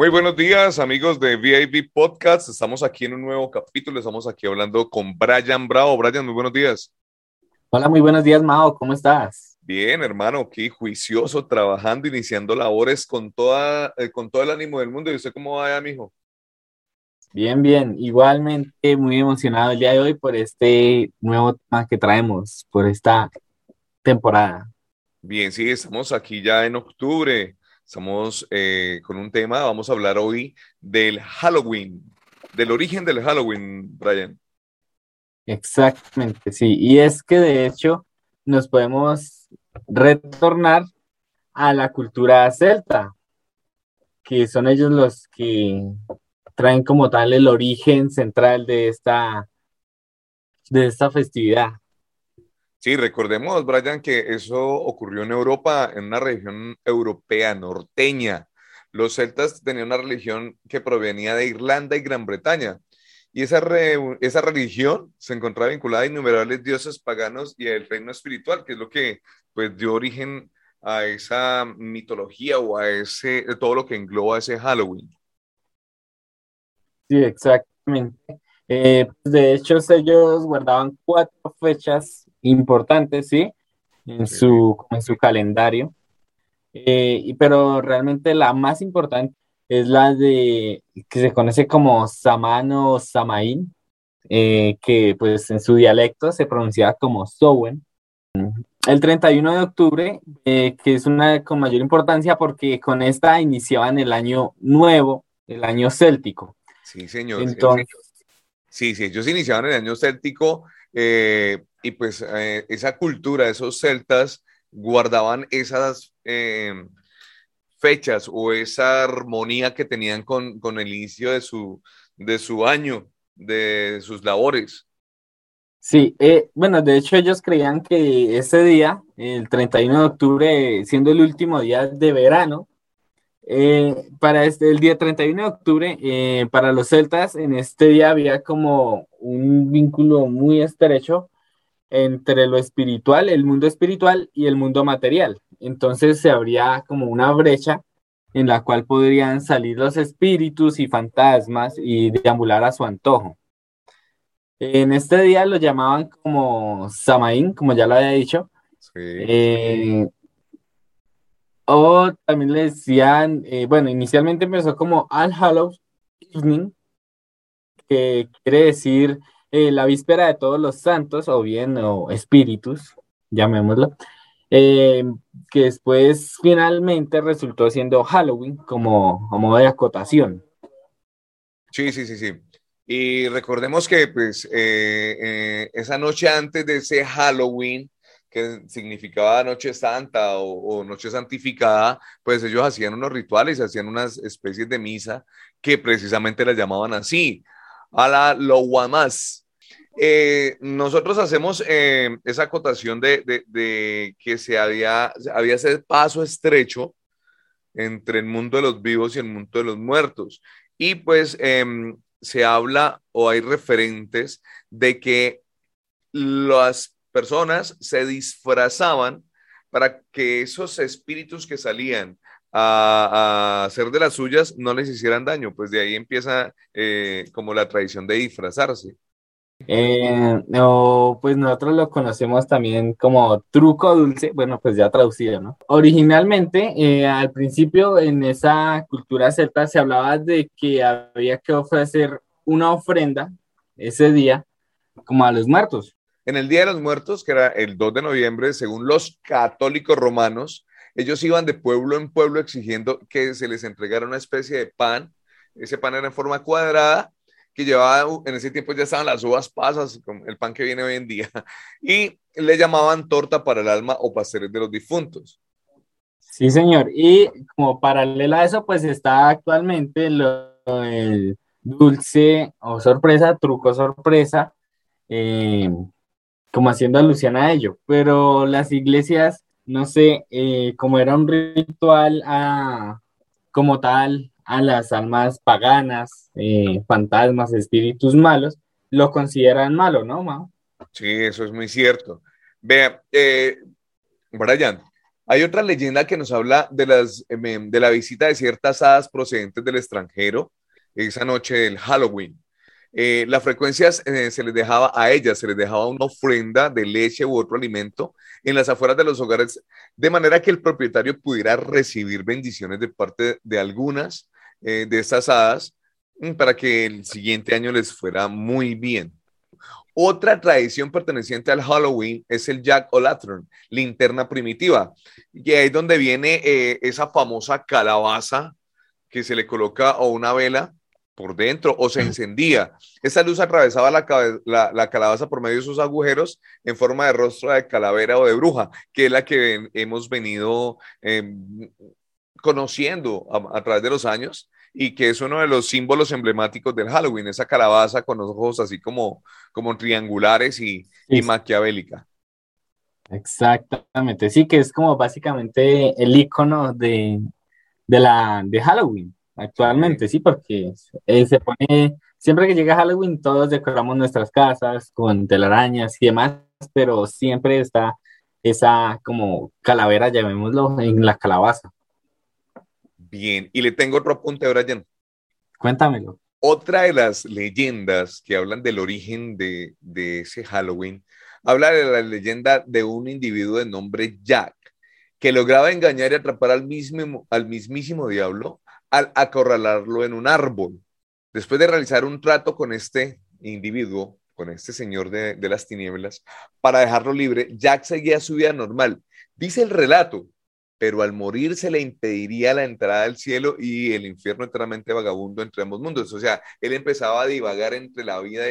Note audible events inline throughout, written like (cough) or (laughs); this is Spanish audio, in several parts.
Muy buenos días, amigos de VIP Podcast. Estamos aquí en un nuevo capítulo. Estamos aquí hablando con Brian Bravo. Brian, muy buenos días. Hola, muy buenos días, Mao. ¿Cómo estás? Bien, hermano, aquí juicioso, trabajando, iniciando labores con, toda, eh, con todo el ánimo del mundo. ¿Y usted cómo va, mijo? Bien, bien. Igualmente muy emocionado el día de hoy por este nuevo tema que traemos, por esta temporada. Bien, sí, estamos aquí ya en octubre. Estamos eh, con un tema, vamos a hablar hoy del Halloween, del origen del Halloween, Brian. Exactamente, sí. Y es que de hecho nos podemos retornar a la cultura celta, que son ellos los que traen como tal el origen central de esta, de esta festividad. Sí, recordemos, Brian, que eso ocurrió en Europa, en una región europea norteña. Los celtas tenían una religión que provenía de Irlanda y Gran Bretaña. Y esa, esa religión se encontraba vinculada a innumerables dioses paganos y al reino espiritual, que es lo que pues, dio origen a esa mitología o a ese, todo lo que engloba ese Halloween. Sí, exactamente. Eh, pues, de hecho, ellos guardaban cuatro fechas importantes, ¿sí? En su, en su calendario. Eh, pero realmente la más importante es la de que se conoce como Samano Samaín, eh, que pues en su dialecto se pronuncia como Sowen. El 31 de octubre, eh, que es una con mayor importancia porque con esta iniciaban el año nuevo, el año céltico. Sí, señor. Entonces, sí, sí, ellos iniciaban el año céltico eh, y pues eh, esa cultura, esos celtas guardaban esas eh, fechas o esa armonía que tenían con, con, el inicio de su, de su año, de sus labores. Sí, bueno, de hecho ellos creían que ese día, el 31 de octubre, siendo el último día de verano, para este, el día 31 de octubre, para los celtas, en este día había como un vínculo muy estrecho entre lo espiritual, el mundo espiritual y el mundo material. Entonces se abría como una brecha en la cual podrían salir los espíritus y fantasmas y deambular a su antojo. En este día lo llamaban como Samaín, como ya lo había dicho. Eh, o también le decían, eh, bueno, inicialmente empezó como All Hallows Evening, que quiere decir eh, la víspera de todos los santos, o bien, o espíritus, llamémoslo, eh, que después finalmente resultó siendo Halloween como modo de acotación. Sí, sí, sí, sí. Y recordemos que pues eh, esa noche antes de ese Halloween, que significaba Noche Santa o, o, Noche Santificada, pues ellos hacían unos rituales, hacían unas especies de misa que precisamente las llamaban así, a la lo guamás. Eh, nosotros hacemos eh, esa acotación de, que se había, había ese paso estrecho entre el mundo de los vivos y el mundo de los muertos. Y pues em, se habla o hay referentes de que las personas se disfrazaban para que esos espíritus que salían a, hacer de las suyas no les hicieran daño, pues de ahí empieza eh, como la tradición de disfrazarse. Eh, pues nosotros lo conocemos también como truco dulce, bueno, pues ya traducido, ¿no? Originalmente, eh, al principio en esa cultura celta se hablaba de que había que ofrecer una ofrenda ese día como a los muertos. En el Día de los Muertos, que era el 2 de noviembre, según los católicos romanos, ellos iban de pueblo en pueblo exigiendo que se les entregara una especie de pan. Ese pan era en forma cuadrada, que llevaba, en ese tiempo ya estaban las uvas pasas, el pan que viene hoy en día, (laughs) y le llamaban torta para el alma o pasteles de los difuntos. Sí, señor. Y como paralela a eso, pues está actualmente el dulce o sorpresa, truco sorpresa, eh, como haciendo alusión a ello. Pero las iglesias no sé, eh, como era un ritual a, como tal a las almas paganas, eh, fantasmas, espíritus malos, lo consideran malo, ¿no, Mao? Sí, eso es muy cierto. Vea, eh, Brian, Hay otra leyenda que nos habla de, las, em, de la visita de ciertas hadas procedentes del extranjero esa noche del Halloween. Eh, las frecuencias eh, se les dejaba a ellas, se les dejaba una ofrenda de leche u otro alimento en las afueras de los hogares, de manera que el propietario pudiera recibir bendiciones de parte de algunas eh, de estas hadas mm, para que el siguiente año les fuera muy bien. Otra tradición perteneciente al Halloween es el Jack o Lantern, linterna primitiva, y ahí es donde viene esa famosa calabaza que se le coloca o una vela por dentro o se encendía. Esa luz atravesaba la, calabaza por medio de sus agujeros en forma de rostro de calavera o de bruja, que es la que hemos venido em, conociendo a, través de los años y que es uno de los símbolos emblemáticos del Halloween, esa calabaza con los ojos así como, como triangulares y, y maquiavélica. Exactamente, sí, que es como básicamente el icono de, de, la, de Halloween actualmente, sí, porque eh, se pone, siempre que llega Halloween todos decoramos nuestras casas con telarañas y demás, pero siempre está esa como calavera, llamémoslo, en la calabaza. Bien, y le tengo otro apunte, Brian. Cuéntamelo. Otra de las leyendas que hablan del origen de, de ese Halloween, habla de la leyenda de un individuo de nombre Jack, que lograba engañar y atrapar al, mismo, al mismísimo diablo al acorralarlo en un árbol. Después de realizar un trato con este individuo, con este señor de, las tinieblas, para dejarlo libre, Jack seguía su vida normal. Dice el relato, pero al morir se le impediría la entrada al cielo y el infierno enteramente vagabundo entre ambos mundos. O sea, él empezaba a divagar entre la vida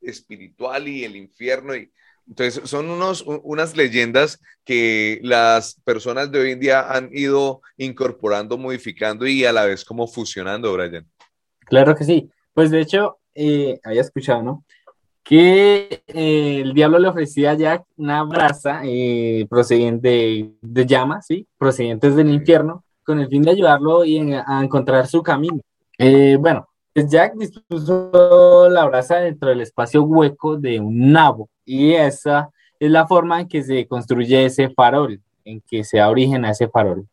espiritual y el infierno y entonces, son unos, unas leyendas que las personas de hoy en día han ido incorporando, modificando y a la vez como fusionando, Brian. Claro que sí. Pues de hecho, eh, había escuchado, ¿no? Que eh, el diablo le ofrecía a Jack una brasa eh, procedente de, llamas, ¿sí? Procedentes del infierno, con el fin de ayudarlo y a encontrar su camino. bueno, pues Jack dispuso la brasa dentro del espacio hueco de un nabo y esa es la forma en que se construye ese farol, en que se da origen a ese farol.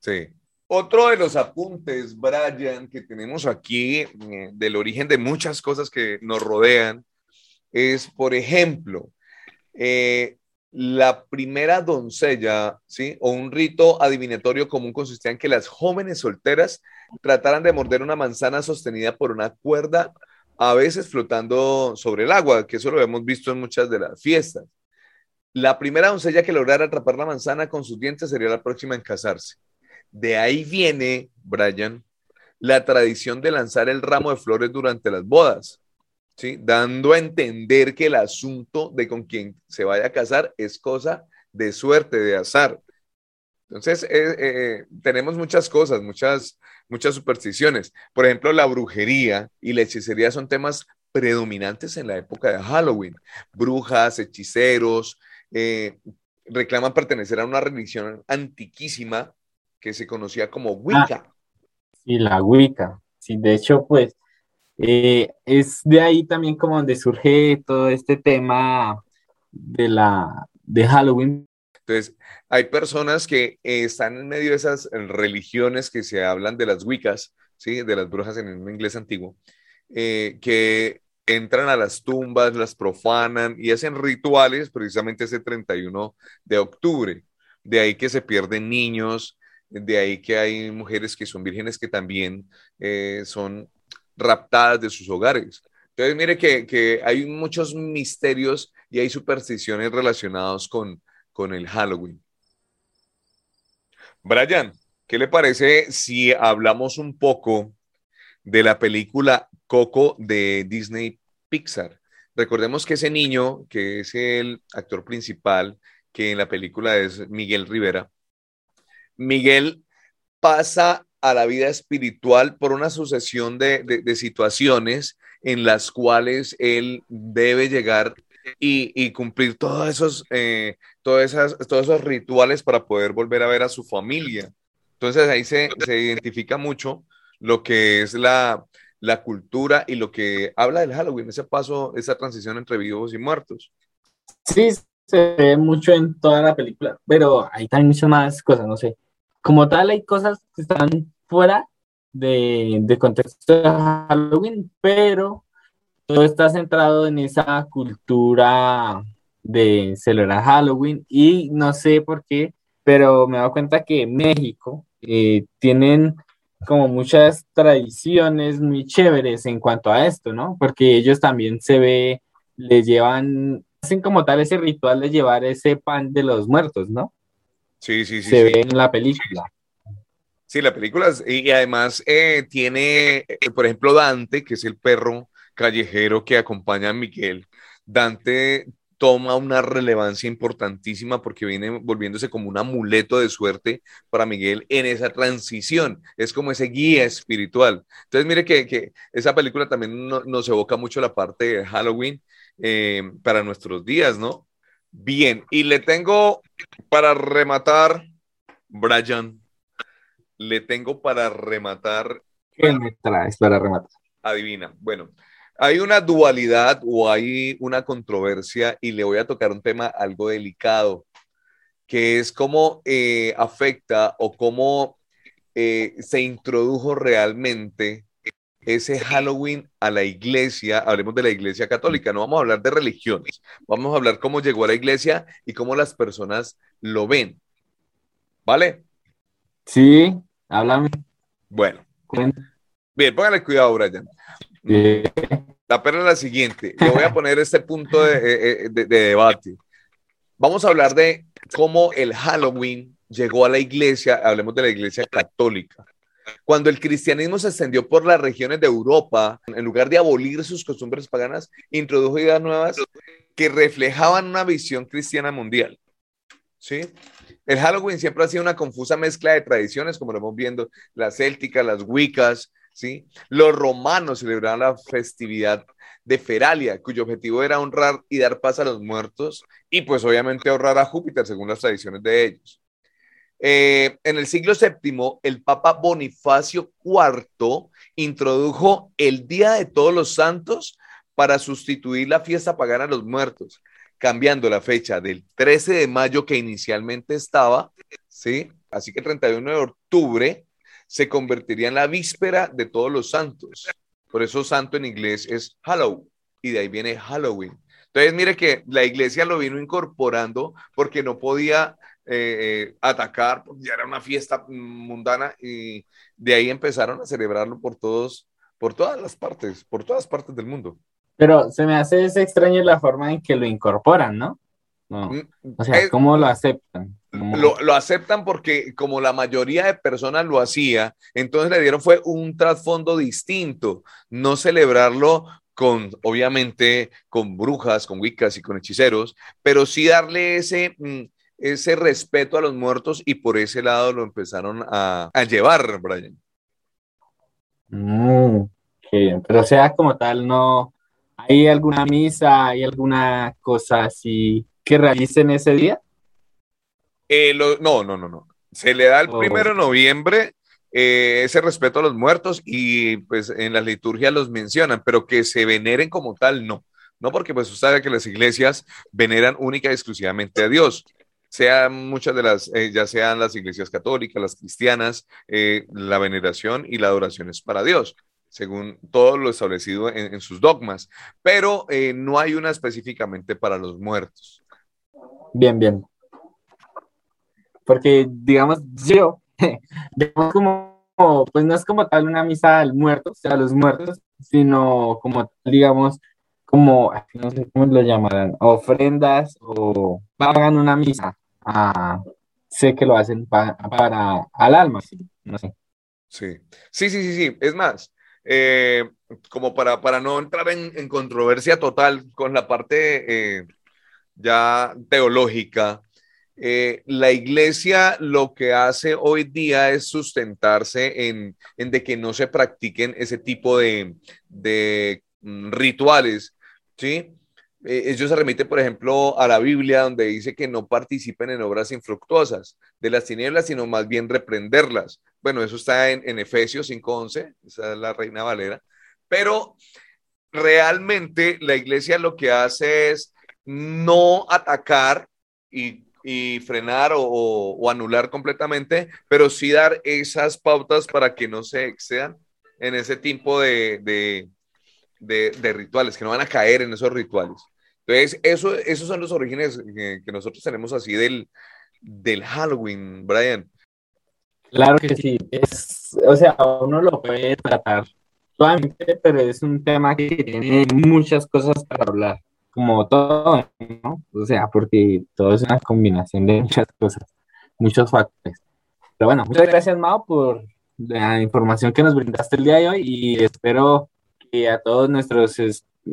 Sí. Otro de los apuntes, Brian, que tenemos aquí eh, del origen de muchas cosas que nos rodean, es, por ejemplo, eh, la primera doncella, ¿sí? O un rito adivinatorio común consistía en que las jóvenes solteras trataran de morder una manzana sostenida por una cuerda, a veces flotando sobre el agua, que eso lo hemos visto en muchas de las fiestas. La primera doncella que lograra atrapar la manzana con sus dientes sería la próxima en casarse. De ahí viene, Brian, la tradición de lanzar el ramo de flores durante las bodas. Dando a entender que el asunto de con quien se vaya a casar es cosa de suerte, de azar. Entonces, eh, eh, tenemos muchas cosas, muchas, muchas supersticiones. Por ejemplo, la brujería y la hechicería son temas predominantes en la época de Halloween. Brujas, hechiceros, eh, reclaman pertenecer a una religión antiquísima que se conocía como Wicca. Ah, sí, la Wicca. Sí, de hecho, pues eh, es de ahí también como donde surge todo este tema de la de Halloween. Entonces, hay personas que están en medio de esas religiones que se hablan de las Wiccas, ¿sí? de las brujas en el inglés antiguo, eh, que entran a las tumbas, las profanan y hacen rituales precisamente ese 31 de octubre. De ahí que se pierden niños, de ahí que hay mujeres que son vírgenes que también eh, son raptadas de sus hogares. Entonces, mire que, hay muchos misterios y hay supersticiones relacionados con, con el Halloween. Brian, ¿qué le parece si hablamos un poco de la película Coco de Disney Pixar? Recordemos que ese niño, que es el actor principal, que en la película es Miguel Rivera, Miguel pasa a la vida espiritual por una sucesión de, situaciones en las cuales él debe llegar y, cumplir todos esos, eh, todas esas, todos esos rituales para poder volver a ver a su familia. Entonces ahí se, identifica mucho lo que es la, la, cultura y lo que habla del Halloween, ese paso, esa transición entre vivos y muertos. Sí, se ve mucho en toda la película, pero hay también muchas más cosas, no sé. Como tal, hay cosas que están fuera de, de contexto de Halloween, pero todo está centrado en esa cultura de celebrar Halloween y no sé por qué, pero me he dado cuenta que México eh, tienen como muchas tradiciones muy chéveres en cuanto a esto, ¿no? Porque ellos también se ve, les llevan, hacen como tal ese ritual de llevar ese pan de los muertos, ¿no? Sí, sí, sí. Se ve en la película. Sí, la película, y además eh, tiene, eh, por ejemplo, Dante, que es el perro callejero que acompaña a Miguel. Dante toma una relevancia importantísima porque viene volviéndose como un amuleto de suerte para Miguel en esa transición. Es como ese guía espiritual. Entonces, mire que, esa película también nos evoca mucho la parte de Halloween eh, para nuestros días, ¿no? Bien, y le tengo para rematar, Brian, le tengo para rematar. ¿Qué me traes para rematar? Adivina. Bueno, hay una dualidad o hay una controversia y le voy a tocar un tema algo delicado, que es cómo eh, afecta o cómo eh, se introdujo realmente ese Halloween a la iglesia, hablemos de la iglesia católica, no vamos a hablar de religiones, vamos a hablar cómo llegó a la iglesia y cómo las personas lo ven. ¿Vale? Sí, háblame. Bueno. Bien, póngale cuidado, Brian. La perla es la siguiente. Le voy a poner este punto eh, eh, de, debate. Vamos a hablar de cómo el Halloween llegó a la iglesia, hablemos de la iglesia católica. Cuando el cristianismo se extendió por las regiones de Europa, en lugar de abolir sus costumbres paganas, introdujo ideas nuevas que reflejaban una visión cristiana mundial. ¿Sí? El Halloween siempre ha sido una confusa mezcla de tradiciones, como lo hemos viendo, las célticas, las wiccas, ¿sí? Los romanos celebraban la festividad de Feralia, cuyo objetivo era honrar y dar paz a los muertos y pues obviamente honrar a Júpiter según las tradiciones de ellos. Eh, en el siglo VII, el Papa Bonifacio IV introdujo el Día de Todos los Santos para sustituir la fiesta pagana a los muertos, cambiando la fecha del 13 de mayo que inicialmente estaba, ¿sí? Así que el 31 de octubre se convertiría en la víspera de todos los santos. Por eso santo en inglés es Halloween y de ahí viene Halloween. Entonces, mire que la iglesia lo vino incorporando porque no podía eh, eh, atacar, ya era una fiesta mundana y de ahí empezaron a celebrarlo por todos, por todas las partes, por todas partes del mundo. Pero se me hace extraño la forma en que lo incorporan, ¿no? Mm, o sea, ¿cómo lo aceptan? Lo, aceptan porque como la mayoría de personas lo hacía, entonces le dieron fue un trasfondo distinto, no celebrarlo con, obviamente, con brujas, con wiccas y con hechiceros, pero sí darle ese, mm, ese respeto a los muertos y por ese lado lo empezaron a, llevar, Brian. Mm, pero sea como tal, no, ¿hay alguna misa, hay alguna cosa así que realicen ese día? Eh, no, no, no, no. Se le da el oh. primero de noviembre eh, ese respeto a los muertos y pues en la liturgia los mencionan, pero que se veneren como tal, no. No porque pues usted sabe que las iglesias veneran única y exclusivamente a Dios. Sean muchas de las, eh, ya sean las iglesias católicas, las cristianas, la veneración y la adoración es para Dios según todo lo establecido en, sus dogmas, pero no hay una específicamente para los muertos. Bien, bien porque digamos, yo, (laughs) digamos como, pues no es como tal una misa al muerto, o sea, a los muertos, sino como, digamos, como, no sé cómo lo llamarán, ofrendas o pagan una misa. Ah, sé que lo hacen para, al alma, sí, sí, sí, sí, sí. Es más, eh, como para, para no entrar en, controversia total con la parte eh, ya teológica, eh, la iglesia lo que hace hoy día es sustentarse en, de que no se practiquen ese tipo de, mm, rituales, ¿sí? Eh, ellos se remite, por ejemplo, a la Biblia, donde dice que no participen en obras infructuosas de las tinieblas, sino más bien reprenderlas. Bueno, eso está en, en Efesios 5.11, esa es la Reina Valera, pero realmente la iglesia lo que hace es no atacar y, frenar o, anular completamente, pero sí dar esas pautas para que no se excedan en ese tipo de, de, rituales, que no van a caer en esos rituales. Entonces, eso, esos son los orígenes que, nosotros tenemos así del, del Halloween, Brian. Claro que sí, es, o sea, uno lo puede tratar suavemente, pero es un tema que tiene muchas cosas para hablar, como todo, ¿no? O sea, porque todo es una combinación de muchas cosas, muchos factores. Pero bueno, muchas gracias, Mao, por la información que nos brindaste el día de hoy y espero que a todos nuestros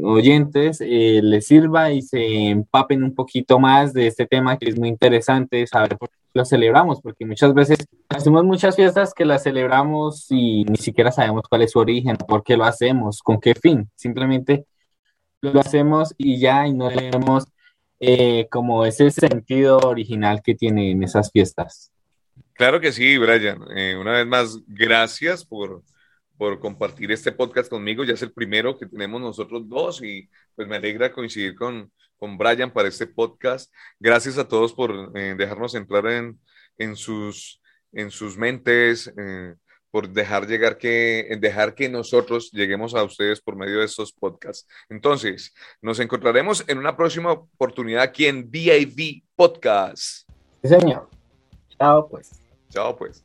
oyentes eh, les sirva y se empapen un poquito más de este tema que es muy interesante, saber por qué lo celebramos, porque muchas veces hacemos muchas fiestas que las celebramos y ni siquiera sabemos cuál es su origen, por qué lo hacemos, con qué fin, simplemente lo hacemos y ya y no vemos eh, como ese sentido original que tienen esas fiestas. Claro que sí, Brian. Eh, una vez más, gracias por, por compartir este podcast conmigo. Ya es el primero que tenemos nosotros dos y pues me alegra coincidir con, con Brian para este podcast. Gracias a todos por eh, dejarnos entrar en, en, sus, en sus mentes, por dejar llegar que, dejar que nosotros lleguemos a ustedes por medio de estos podcasts. Entonces, nos encontraremos en una próxima oportunidad aquí en DIV Podcast. Sí, señor. Chao, pues. Chao, pues.